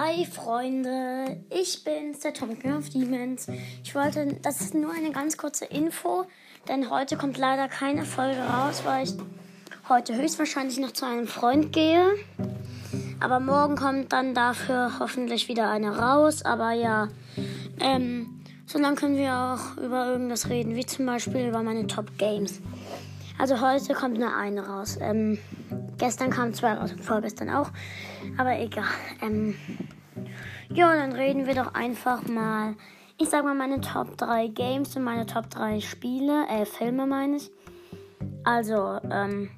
Hi Freunde, ich bin's, der Tom King of Demons. Ich wollte, das ist nur eine ganz kurze Info, denn heute kommt leider keine Folge raus, weil ich heute höchstwahrscheinlich noch zu einem Freund gehe. Aber morgen kommt dann dafür hoffentlich wieder eine raus. Aber ja, ähm, so lange können wir auch über irgendwas reden, wie zum Beispiel über meine Top Games. Also heute kommt nur eine raus. Ähm, gestern kamen zwei raus vorgestern auch. Aber egal. Ähm, ja, dann reden wir doch einfach mal. Ich sag mal meine Top 3 Games und meine Top 3 Spiele, äh, Filme meine ich. Also, ähm,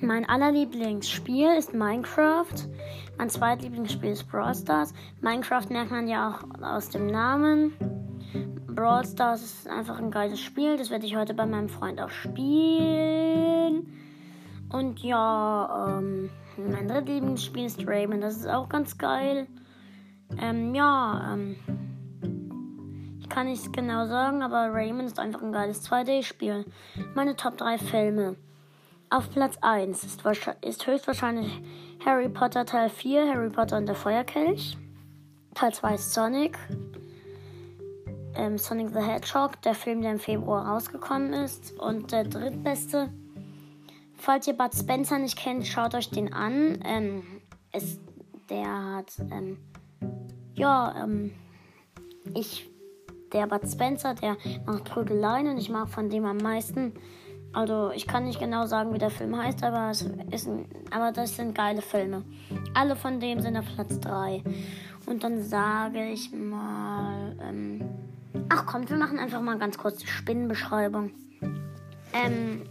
mein allerlieblingsspiel ist Minecraft. Mein zweitlieblingsspiel ist Brawl Stars. Minecraft merkt man ja auch aus dem Namen. Brawl Stars ist einfach ein geiles Spiel. Das werde ich heute bei meinem Freund auch spielen. Und ja, ähm, mein drittlieblingsspiel ist Rayman. Das ist auch ganz geil. Ähm, ja, ähm, ich kann nicht genau sagen, aber Rayman ist einfach ein geiles 2D-Spiel. Meine Top 3 Filme. Auf Platz 1 ist, ist höchstwahrscheinlich Harry Potter Teil 4, Harry Potter und der Feuerkelch. Teil 2 ist Sonic. Ähm, Sonic the Hedgehog, der Film, der im Februar rausgekommen ist. Und der drittbeste. Falls ihr Bud Spencer nicht kennt, schaut euch den an. Ähm, es, der hat ähm, ja, ähm, ich, der Bud Spencer, der macht Prügeleien und ich mag von dem am meisten. Also ich kann nicht genau sagen, wie der Film heißt, aber es ist ein, aber das sind geile Filme. Alle von dem sind auf Platz 3. Und dann sage ich mal, ähm, ach kommt, wir machen einfach mal ganz kurz die Spinnenbeschreibung. Ähm,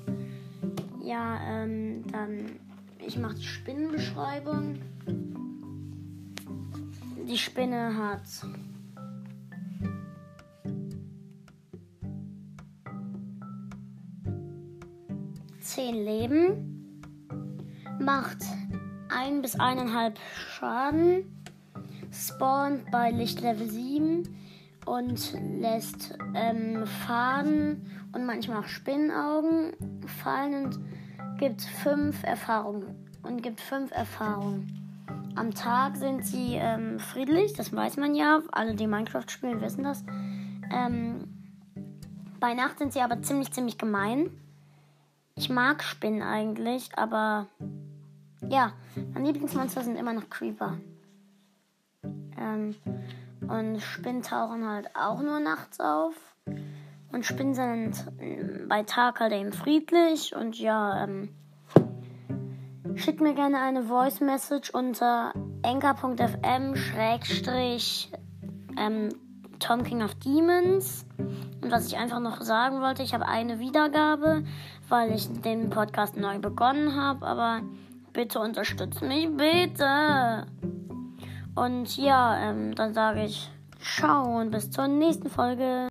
ja, ähm, dann, ich mache die Spinnenbeschreibung. Die Spinne hat zehn Leben, macht ein bis eineinhalb Schaden, spawnt bei Lichtlevel 7 und lässt ähm, Faden und manchmal auch Spinnenaugen fallen und gibt fünf Erfahrungen und gibt fünf Erfahrungen. Am Tag sind sie ähm, friedlich, das weiß man ja. Alle, die Minecraft spielen, wissen das. Ähm, bei Nacht sind sie aber ziemlich, ziemlich gemein. Ich mag Spinnen eigentlich, aber ja, mein Lieblingsmonster sind immer noch Creeper. Ähm, und Spinnen tauchen halt auch nur nachts auf. Und Spinnen sind äh, bei Tag halt eben friedlich. Und ja, ähm, Schickt mir gerne eine Voice Message unter enker.fm schrägstrich ähm, Tom King of Demons. Und was ich einfach noch sagen wollte, ich habe eine Wiedergabe, weil ich den Podcast neu begonnen habe, aber bitte unterstützt mich, bitte. Und ja, ähm, dann sage ich ciao und bis zur nächsten Folge.